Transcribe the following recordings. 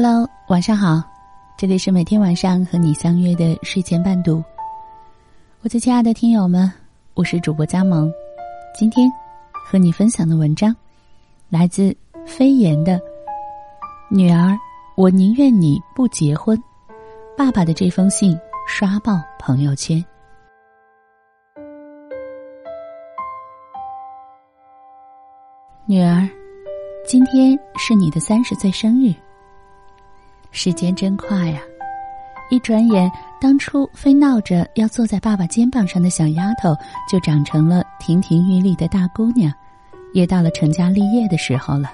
Hello，晚上好，这里是每天晚上和你相约的睡前伴读。我最亲爱的听友们，我是主播佳萌，今天和你分享的文章来自飞檐的女儿，我宁愿你不结婚。爸爸的这封信刷爆朋友圈。女儿，今天是你的三十岁生日。时间真快呀！一转眼，当初非闹着要坐在爸爸肩膀上的小丫头，就长成了亭亭玉立的大姑娘，也到了成家立业的时候了。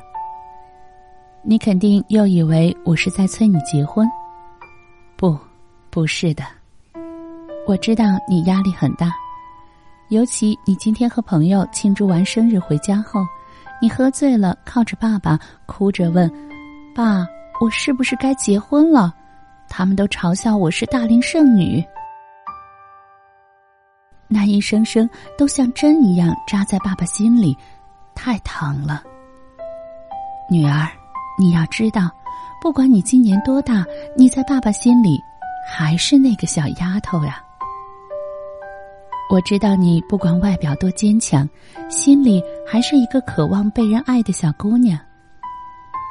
你肯定又以为我是在催你结婚？不，不是的。我知道你压力很大，尤其你今天和朋友庆祝完生日回家后，你喝醉了，靠着爸爸哭着问：“爸。”我是不是该结婚了？他们都嘲笑我是大龄剩女。那一声声都像针一样扎在爸爸心里，太疼了。女儿，你要知道，不管你今年多大，你在爸爸心里还是那个小丫头呀。我知道你不管外表多坚强，心里还是一个渴望被人爱的小姑娘。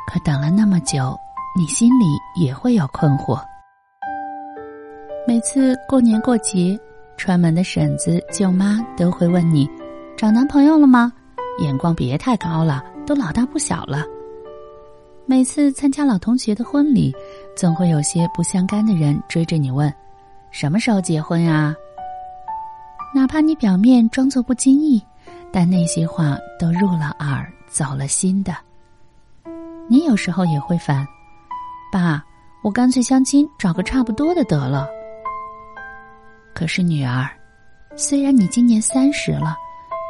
可等了那么久。你心里也会有困惑。每次过年过节，串门的婶子、舅妈都会问你：“找男朋友了吗？”眼光别太高了，都老大不小了。每次参加老同学的婚礼，总会有些不相干的人追着你问：“什么时候结婚呀？”哪怕你表面装作不经意，但那些话都入了耳、走了心的。你有时候也会烦。爸，我干脆相亲找个差不多的得了。可是女儿，虽然你今年三十了，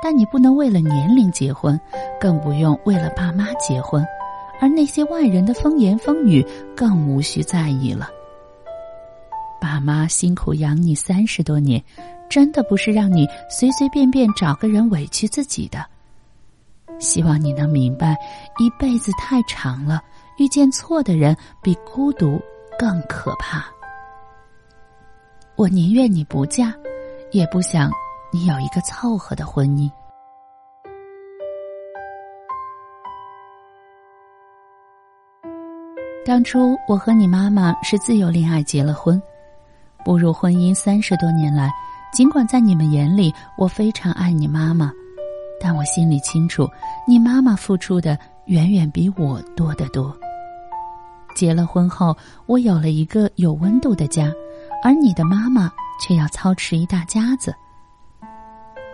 但你不能为了年龄结婚，更不用为了爸妈结婚，而那些外人的风言风语更无需在意了。爸妈辛苦养你三十多年，真的不是让你随随便便找个人委屈自己的。希望你能明白，一辈子太长了。遇见错的人比孤独更可怕。我宁愿你不嫁，也不想你有一个凑合的婚姻。当初我和你妈妈是自由恋爱结了婚，步入婚姻三十多年来，尽管在你们眼里我非常爱你妈妈，但我心里清楚，你妈妈付出的远远比我多得多。结了婚后，我有了一个有温度的家，而你的妈妈却要操持一大家子。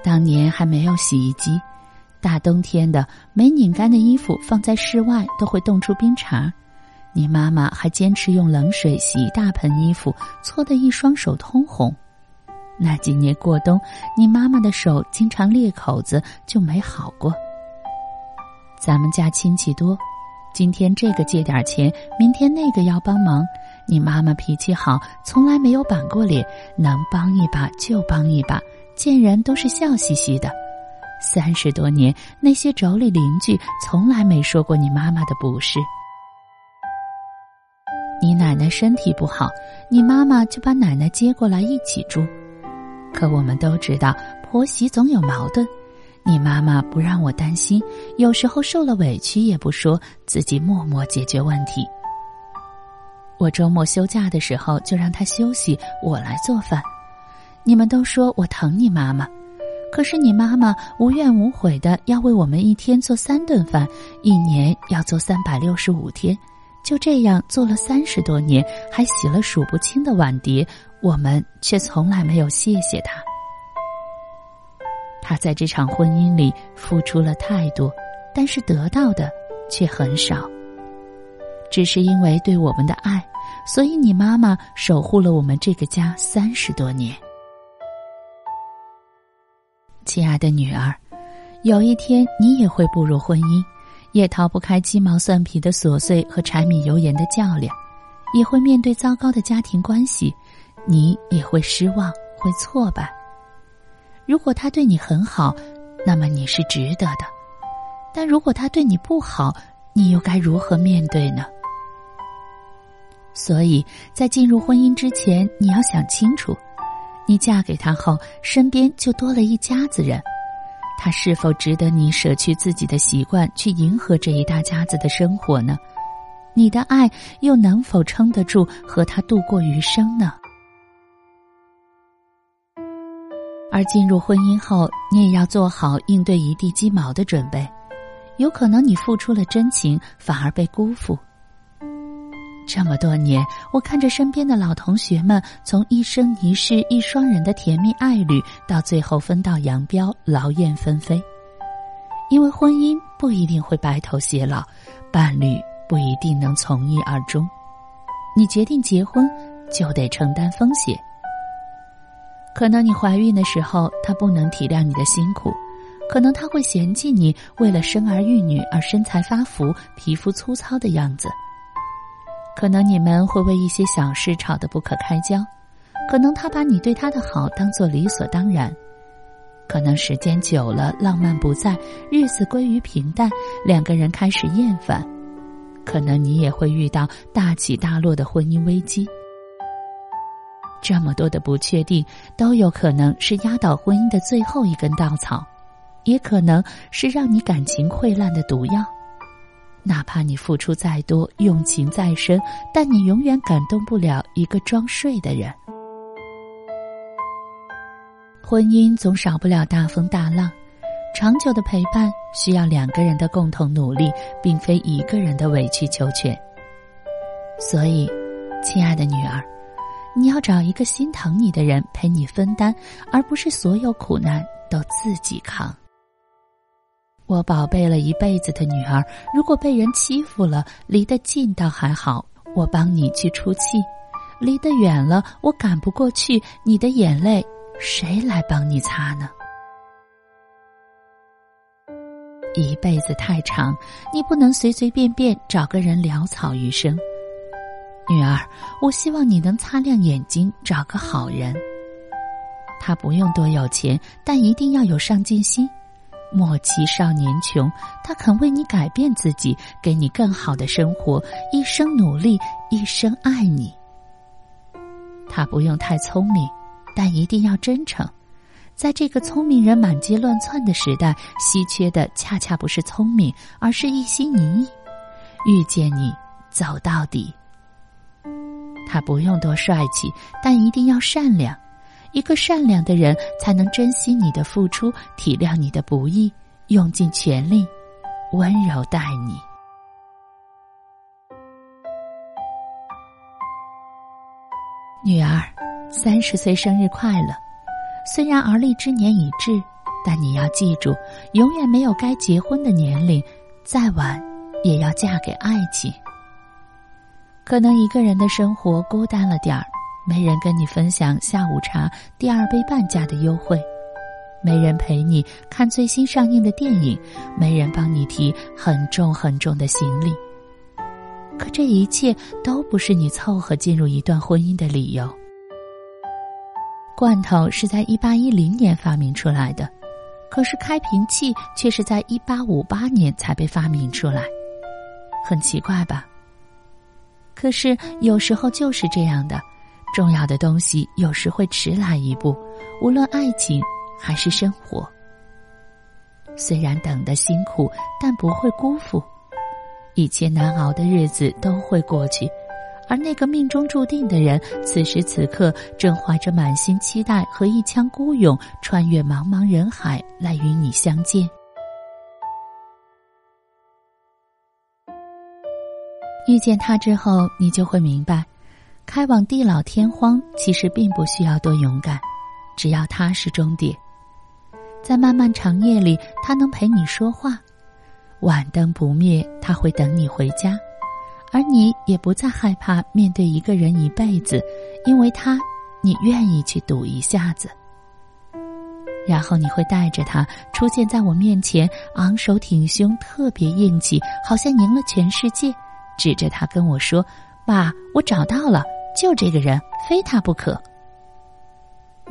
当年还没有洗衣机，大冬天的没拧干的衣服放在室外都会冻出冰碴儿，你妈妈还坚持用冷水洗一大盆衣服，搓得一双手通红。那几年过冬，你妈妈的手经常裂口子，就没好过。咱们家亲戚多。今天这个借点钱，明天那个要帮忙。你妈妈脾气好，从来没有板过脸，能帮一把就帮一把，见人都是笑嘻嘻的。三十多年，那些妯娌邻居从来没说过你妈妈的不是。你奶奶身体不好，你妈妈就把奶奶接过来一起住。可我们都知道，婆媳总有矛盾。你妈妈不让我担心，有时候受了委屈也不说，自己默默解决问题。我周末休假的时候就让她休息，我来做饭。你们都说我疼你妈妈，可是你妈妈无怨无悔的要为我们一天做三顿饭，一年要做三百六十五天，就这样做了三十多年，还洗了数不清的碗碟，我们却从来没有谢谢她。他在这场婚姻里付出了太多，但是得到的却很少。只是因为对我们的爱，所以你妈妈守护了我们这个家三十多年。亲爱的女儿，有一天你也会步入婚姻，也逃不开鸡毛蒜皮的琐碎和柴米油盐的较量，也会面对糟糕的家庭关系，你也会失望，会挫败。如果他对你很好，那么你是值得的；但如果他对你不好，你又该如何面对呢？所以在进入婚姻之前，你要想清楚，你嫁给他后，身边就多了一家子人，他是否值得你舍去自己的习惯去迎合这一大家子的生活呢？你的爱又能否撑得住和他度过余生呢？而进入婚姻后，你也要做好应对一地鸡毛的准备，有可能你付出了真情，反而被辜负。这么多年，我看着身边的老同学们从一生一世一双人的甜蜜爱侣，到最后分道扬镳、劳燕分飞。因为婚姻不一定会白头偕老，伴侣不一定能从一而终。你决定结婚，就得承担风险。可能你怀孕的时候，他不能体谅你的辛苦；可能他会嫌弃你为了生儿育女而身材发福、皮肤粗糙的样子；可能你们会为一些小事吵得不可开交；可能他把你对他的好当做理所当然；可能时间久了，浪漫不在，日子归于平淡，两个人开始厌烦；可能你也会遇到大起大落的婚姻危机。这么多的不确定，都有可能是压倒婚姻的最后一根稻草，也可能是让你感情溃烂的毒药。哪怕你付出再多，用情再深，但你永远感动不了一个装睡的人。婚姻总少不了大风大浪，长久的陪伴需要两个人的共同努力，并非一个人的委曲求全。所以，亲爱的女儿。你要找一个心疼你的人陪你分担，而不是所有苦难都自己扛。我宝贝了一辈子的女儿，如果被人欺负了，离得近倒还好，我帮你去出气；离得远了，我赶不过去，你的眼泪谁来帮你擦呢？一辈子太长，你不能随随便便找个人潦草余生。女儿，我希望你能擦亮眼睛，找个好人。他不用多有钱，但一定要有上进心。莫欺少年穷，他肯为你改变自己，给你更好的生活，一生努力，一生爱你。他不用太聪明，但一定要真诚。在这个聪明人满街乱窜的时代，稀缺的恰恰不是聪明，而是一心一意。遇见你，走到底。他不用多帅气，但一定要善良。一个善良的人，才能珍惜你的付出，体谅你的不易，用尽全力，温柔待你。女儿，三十岁生日快乐！虽然而立之年已至，但你要记住，永远没有该结婚的年龄，再晚也要嫁给爱情。可能一个人的生活孤单了点儿，没人跟你分享下午茶第二杯半价的优惠，没人陪你看最新上映的电影，没人帮你提很重很重的行李。可这一切都不是你凑合进入一段婚姻的理由。罐头是在一八一零年发明出来的，可是开瓶器却是在一八五八年才被发明出来，很奇怪吧？可是有时候就是这样的，重要的东西有时会迟来一步，无论爱情还是生活。虽然等的辛苦，但不会辜负，一切难熬的日子都会过去，而那个命中注定的人，此时此刻正怀着满心期待和一腔孤勇，穿越茫茫人海来与你相见。遇见他之后，你就会明白，开往地老天荒其实并不需要多勇敢，只要他是终点。在漫漫长夜里，他能陪你说话，晚灯不灭，他会等你回家，而你也不再害怕面对一个人一辈子，因为他，你愿意去赌一下子。然后你会带着他出现在我面前，昂首挺胸，特别硬气，好像赢了全世界。指着他跟我说：“爸，我找到了，就这个人，非他不可。”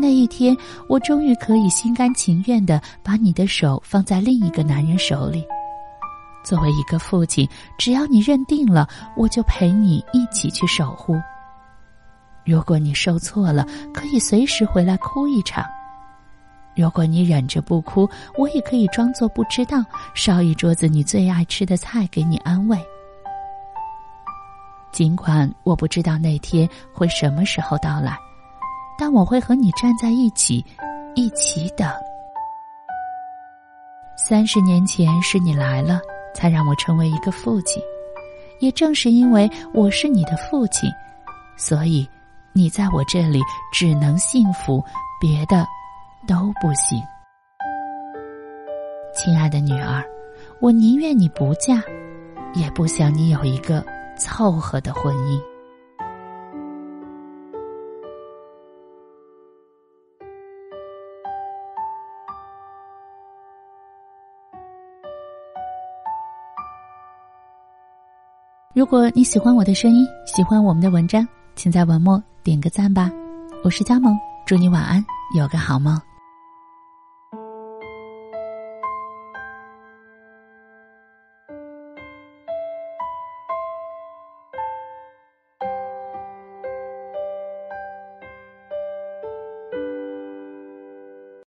那一天，我终于可以心甘情愿的把你的手放在另一个男人手里。作为一个父亲，只要你认定了，我就陪你一起去守护。如果你受挫了，可以随时回来哭一场；如果你忍着不哭，我也可以装作不知道，烧一桌子你最爱吃的菜给你安慰。尽管我不知道那天会什么时候到来，但我会和你站在一起，一起等。三十年前是你来了，才让我成为一个父亲；也正是因为我是你的父亲，所以。你在我这里只能幸福，别的都不行。亲爱的女儿，我宁愿你不嫁，也不想你有一个凑合的婚姻。如果你喜欢我的声音，喜欢我们的文章，请在文末。点个赞吧，我是佳萌，祝你晚安，有个好梦。